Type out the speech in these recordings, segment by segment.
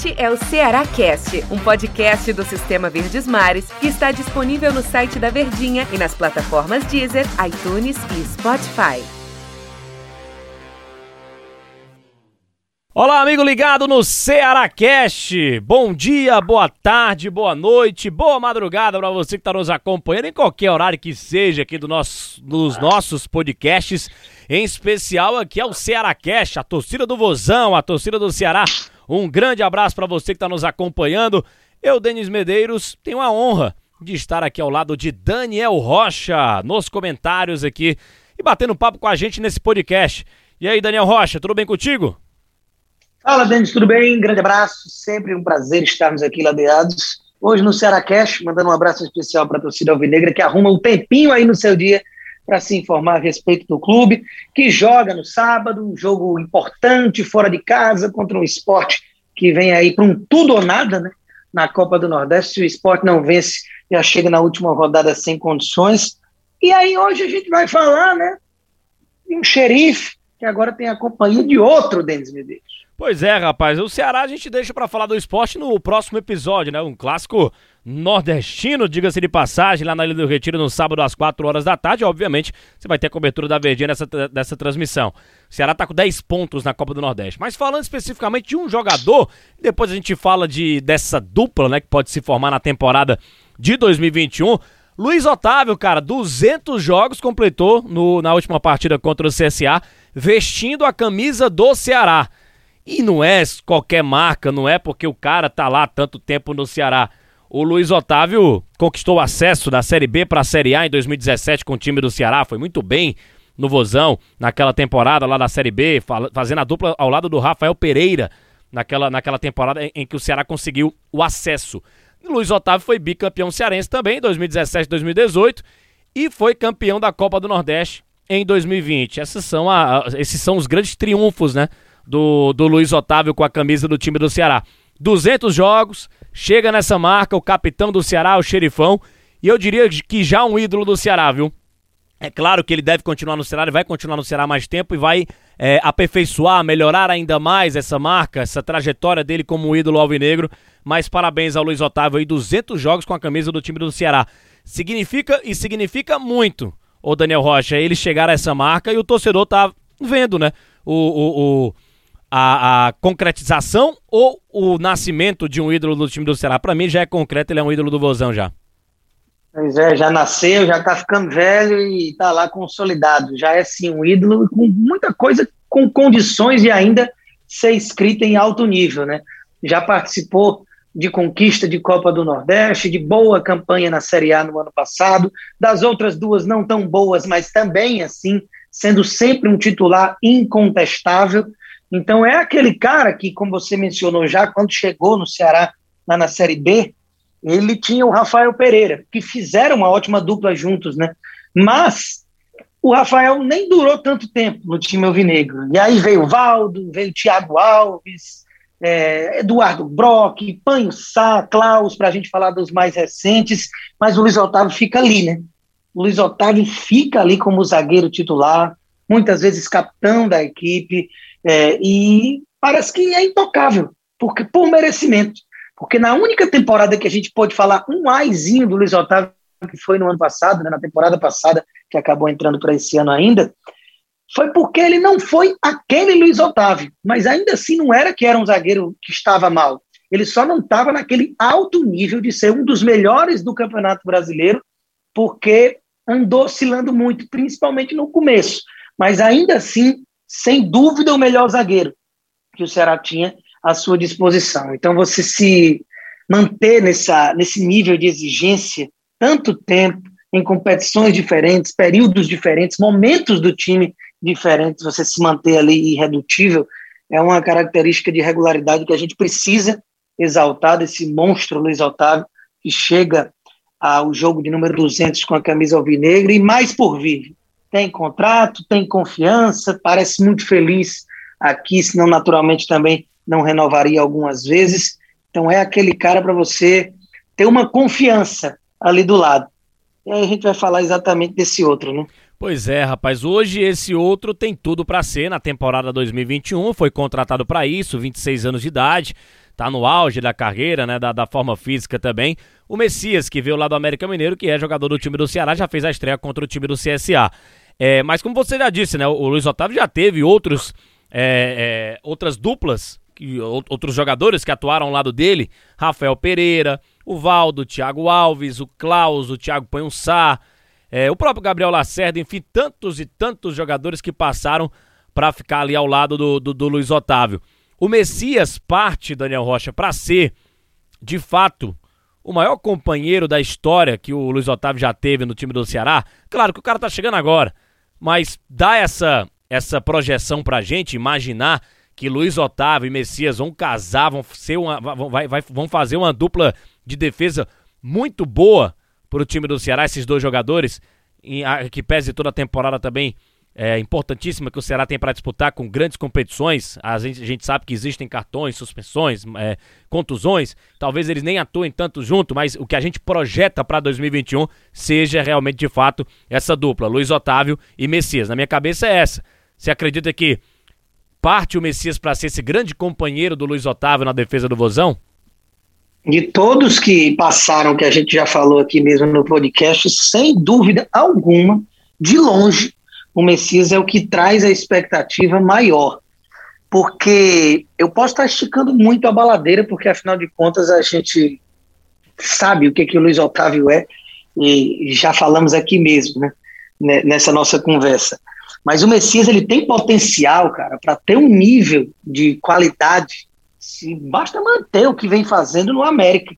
Este é o Ceará Cast, um podcast do Sistema Verdes Mares que está disponível no site da Verdinha e nas plataformas Deezer, iTunes e Spotify. Olá, amigo ligado no Ceará Cast. Bom dia, boa tarde, boa noite, boa madrugada para você que está nos acompanhando em qualquer horário que seja aqui do nosso, dos nossos podcasts. Em especial aqui é o Ceará Cast, a torcida do Vozão, a torcida do Ceará. Um grande abraço para você que está nos acompanhando. Eu, Denis Medeiros, tenho a honra de estar aqui ao lado de Daniel Rocha nos comentários aqui e batendo papo com a gente nesse podcast. E aí, Daniel Rocha, tudo bem contigo? Fala, Denis, tudo bem? Grande abraço. Sempre um prazer estarmos aqui ladeados. Hoje no Ceará Cash, mandando um abraço especial para a torcida alvinegra que arruma um tempinho aí no seu dia para se informar a respeito do clube, que joga no sábado, um jogo importante fora de casa contra um esporte que vem aí para um tudo ou nada, né? Na Copa do Nordeste, se o esporte não vence, já chega na última rodada sem condições. E aí hoje a gente vai falar, né? De um xerife que agora tem a companhia de outro Denis Medeiros. Pois é, rapaz. O Ceará a gente deixa para falar do esporte no próximo episódio, né? Um clássico nordestino, diga-se de passagem, lá na Ilha do Retiro no sábado às 4 horas da tarde. Obviamente, você vai ter a cobertura da Verdinha nessa, nessa transmissão. O Ceará tá com 10 pontos na Copa do Nordeste. Mas falando especificamente de um jogador, depois a gente fala de dessa dupla, né, que pode se formar na temporada de 2021. Luiz Otávio, cara, 200 jogos completou no, na última partida contra o CSA, vestindo a camisa do Ceará. E não é qualquer marca, não é porque o cara tá lá tanto tempo no Ceará. O Luiz Otávio conquistou acesso da Série B para a Série A em 2017 com o time do Ceará, foi muito bem no Vozão naquela temporada lá da Série B, fazendo a dupla ao lado do Rafael Pereira naquela, naquela temporada em, em que o Ceará conseguiu o acesso. O Luiz Otávio foi bicampeão cearense também em 2017 2018 e foi campeão da Copa do Nordeste em 2020. Esses são, a, esses são os grandes triunfos, né? Do, do Luiz Otávio com a camisa do time do Ceará. 200 jogos, chega nessa marca o capitão do Ceará, o xerifão, e eu diria que já um ídolo do Ceará, viu? É claro que ele deve continuar no Ceará, ele vai continuar no Ceará mais tempo e vai é, aperfeiçoar, melhorar ainda mais essa marca, essa trajetória dele como ídolo alvinegro. Mas parabéns ao Luiz Otávio aí, 200 jogos com a camisa do time do Ceará. Significa e significa muito, o Daniel Rocha, ele chegar a essa marca e o torcedor tá vendo, né? o, o, o a, a, concretização ou o nascimento de um ídolo do time do Ceará? Para mim já é concreto, ele é um ídolo do Vozão já. Pois é, já nasceu, já tá ficando velho e tá lá consolidado. Já é sim um ídolo com muita coisa, com condições de ainda ser escrita em alto nível, né? Já participou de conquista de Copa do Nordeste, de boa campanha na Série A no ano passado, das outras duas não tão boas, mas também assim, sendo sempre um titular incontestável. Então é aquele cara que, como você mencionou já, quando chegou no Ceará, lá na Série B, ele tinha o Rafael Pereira, que fizeram uma ótima dupla juntos, né? Mas o Rafael nem durou tanto tempo no time alvinegro. E aí veio o Valdo, veio o Thiago Alves, é, Eduardo Brock, Panho Sá, Klaus, para a gente falar dos mais recentes, mas o Luiz Otávio fica ali, né? O Luiz Otávio fica ali como zagueiro titular, muitas vezes capitão da equipe, é, e parece que é intocável, porque por merecimento. Porque na única temporada que a gente pode falar um aizinho do Luiz Otávio, que foi no ano passado, né, na temporada passada, que acabou entrando para esse ano ainda, foi porque ele não foi aquele Luiz Otávio, mas ainda assim não era que era um zagueiro que estava mal. Ele só não estava naquele alto nível de ser um dos melhores do Campeonato Brasileiro, porque andou oscilando muito, principalmente no começo. Mas ainda assim sem dúvida, o melhor zagueiro que o Ceará tinha à sua disposição. Então, você se manter nessa, nesse nível de exigência tanto tempo, em competições diferentes, períodos diferentes, momentos do time diferentes, você se manter ali irredutível, é uma característica de regularidade que a gente precisa exaltar desse monstro Luiz Otávio, que chega ao jogo de número 200 com a camisa alvinegra e mais por vir tem contrato, tem confiança, parece muito feliz aqui, senão naturalmente também não renovaria algumas vezes. Então é aquele cara para você ter uma confiança ali do lado. E aí a gente vai falar exatamente desse outro, né? Pois é, rapaz. Hoje esse outro tem tudo para ser na temporada 2021. Foi contratado para isso, 26 anos de idade. Tá no auge da carreira, né? Da, da, forma física também. O Messias, que veio lá do América Mineiro, que é jogador do time do Ceará, já fez a estreia contra o time do CSA. É, mas como você já disse, né? O Luiz Otávio já teve outros, é, é, outras duplas, que, outros jogadores que atuaram ao lado dele. Rafael Pereira, o Valdo, o Thiago Alves, o Klaus, o Thiago Panhussá. É, o próprio Gabriel Lacerda, enfim, tantos e tantos jogadores que passaram para ficar ali ao lado do, do, do, Luiz Otávio. O Messias parte, Daniel Rocha, para ser, de fato, o maior companheiro da história que o Luiz Otávio já teve no time do Ceará. Claro que o cara tá chegando agora, mas dá essa, essa projeção pra gente, imaginar que Luiz Otávio e Messias vão casar, vão, ser uma, vai, vai, vão fazer uma dupla de defesa muito boa para o time do Ceará, esses dois jogadores, em, a, que pese toda a temporada também é, importantíssima que o Ceará tem para disputar com grandes competições. A gente, a gente, sabe que existem cartões, suspensões, é, contusões. Talvez eles nem atuem tanto junto, mas o que a gente projeta para 2021 seja realmente de fato essa dupla, Luiz Otávio e Messias. Na minha cabeça é essa. Você acredita que parte o Messias para ser esse grande companheiro do Luiz Otávio na defesa do Vozão? de todos que passaram, que a gente já falou aqui mesmo no podcast, sem dúvida alguma, de longe, o Messias é o que traz a expectativa maior. Porque eu posso estar esticando muito a baladeira, porque afinal de contas a gente sabe o que, que o Luiz Otávio é, e já falamos aqui mesmo, né, nessa nossa conversa. Mas o Messias ele tem potencial, cara, para ter um nível de qualidade se basta manter o que vem fazendo no América.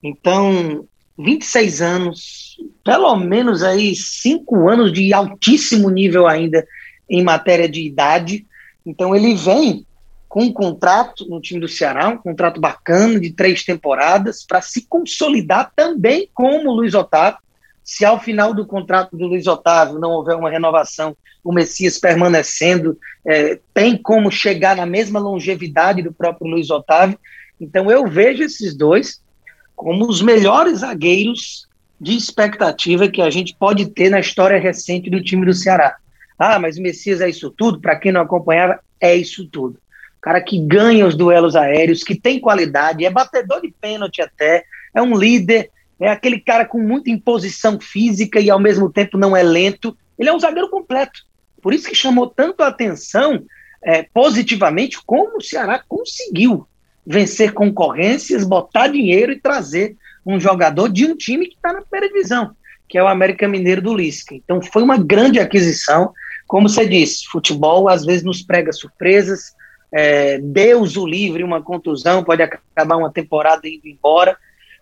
Então, 26 anos, pelo menos aí cinco anos de altíssimo nível ainda em matéria de idade. Então ele vem com um contrato no time do Ceará, um contrato bacana de três temporadas, para se consolidar também como Luiz Otávio, se ao final do contrato do Luiz Otávio não houver uma renovação, o Messias permanecendo, é, tem como chegar na mesma longevidade do próprio Luiz Otávio. Então eu vejo esses dois como os melhores zagueiros de expectativa que a gente pode ter na história recente do time do Ceará. Ah, mas o Messias é isso tudo? Para quem não acompanhava, é isso tudo. O cara que ganha os duelos aéreos, que tem qualidade, é batedor de pênalti até, é um líder, é aquele cara com muita imposição física e ao mesmo tempo não é lento. Ele é um zagueiro completo. Por isso que chamou tanto a atenção é, positivamente como o Ceará conseguiu vencer concorrências, botar dinheiro e trazer um jogador de um time que está na primeira divisão, que é o América Mineiro do Lisca. Então foi uma grande aquisição. Como você disse, futebol às vezes nos prega surpresas. É, Deus o livre, uma contusão, pode acabar uma temporada indo embora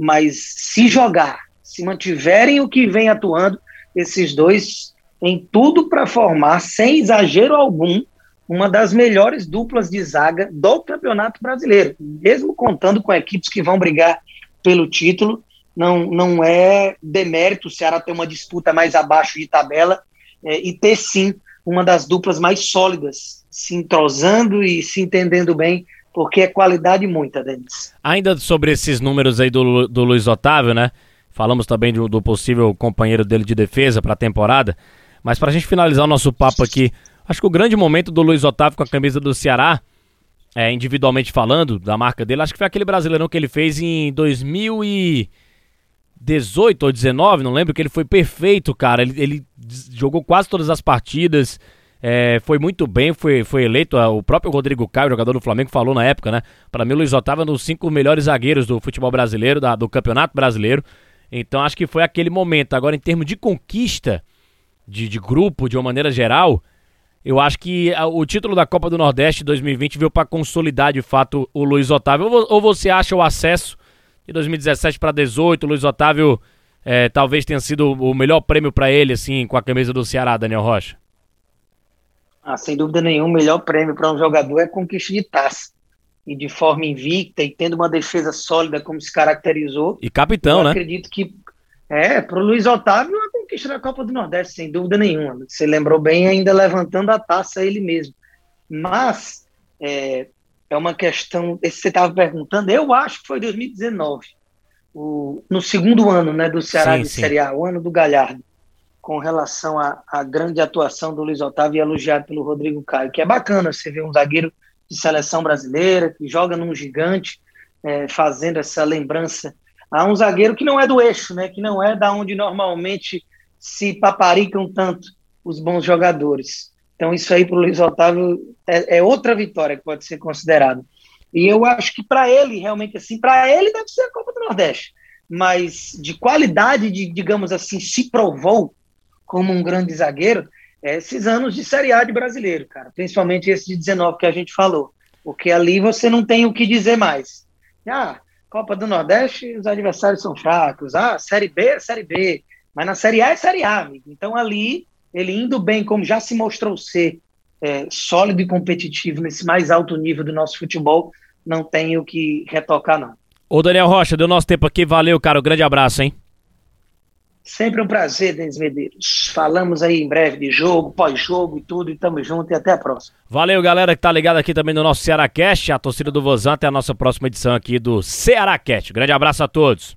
mas se jogar, se mantiverem o que vem atuando, esses dois têm tudo para formar, sem exagero algum, uma das melhores duplas de zaga do Campeonato Brasileiro. Mesmo contando com equipes que vão brigar pelo título, não, não é demérito o Ceará ter uma disputa mais abaixo de tabela é, e ter sim uma das duplas mais sólidas, se entrosando e se entendendo bem porque é qualidade muita, Denis. Ainda sobre esses números aí do, do Luiz Otávio, né? Falamos também do, do possível companheiro dele de defesa para a temporada. Mas para a gente finalizar o nosso papo aqui, acho que o grande momento do Luiz Otávio com a camisa do Ceará, é, individualmente falando, da marca dele, acho que foi aquele brasileirão que ele fez em 2018 ou 19, não lembro, que ele foi perfeito, cara. Ele, ele jogou quase todas as partidas é, foi muito bem, foi, foi eleito. O próprio Rodrigo Caio, jogador do Flamengo, falou na época, né? Para mim, o Luiz Otávio é um dos cinco melhores zagueiros do futebol brasileiro, da, do campeonato brasileiro. Então, acho que foi aquele momento. Agora, em termos de conquista, de, de grupo, de uma maneira geral, eu acho que a, o título da Copa do Nordeste 2020 veio para consolidar de fato o Luiz Otávio. Ou, você acha o acesso de 2017 para 2018, o Luiz Otávio é, talvez tenha sido o melhor prêmio para ele, assim, com a camisa do Ceará, Daniel Rocha? Ah, sem dúvida nenhuma, o melhor prêmio para um jogador é conquista de taça. E de forma invicta e tendo uma defesa sólida como se caracterizou. E capitão, eu né? acredito que é, para o Luiz Otávio, a conquista da Copa do Nordeste, sem dúvida nenhuma. Você lembrou bem, ainda levantando a taça ele mesmo. Mas é, é uma questão, esse você estava perguntando, eu acho que foi 2019, o, no segundo ano né, do Ceará sim, de sim. Série A, o ano do Galhardo. com relação à, à grande atuação do Luiz Otávio e elogiado pelo Rodrigo Caio, que é bacana você ver um zagueiro de seleção brasileira que joga num gigante, é, fazendo essa lembrança a um zagueiro que não é do eixo, né, que não é da onde normalmente se paparicam tanto os bons jogadores. Então isso aí para o Luiz Otávio é, é outra vitória que pode ser considerada. E eu acho que para ele, realmente assim, para ele deve ser a Copa do Nordeste. Mas de qualidade, de, digamos assim, se provou como um grande zagueiro é esses anos de Série A de brasileiro, cara. Principalmente esse de 19 que a gente falou. Porque ali você não tem o que dizer mais. Ah, Copa do Nordeste, os adversários são fracos. Ah, Série B Série B. Mas na Série A é Série A, amigo. Então ali, ele indo bem, como já se mostrou ser é, sólido e competitivo nesse mais alto nível do nosso futebol, não tem o que retocar, não. Ô Daniel Rocha, deu nosso tempo aqui, valeu, cara. Um grande abraço, hein? Sempre um prazer, Denis Medeiros. Falamos aí em breve de jogo, pós-jogo e tudo, e tamo junto e até a próxima. Valeu, galera que tá ligado aqui também no nosso Ceará Cast, a torcida do Vozão, até a nossa próxima edição aqui do Ceará Cast. Grande abraço a todos.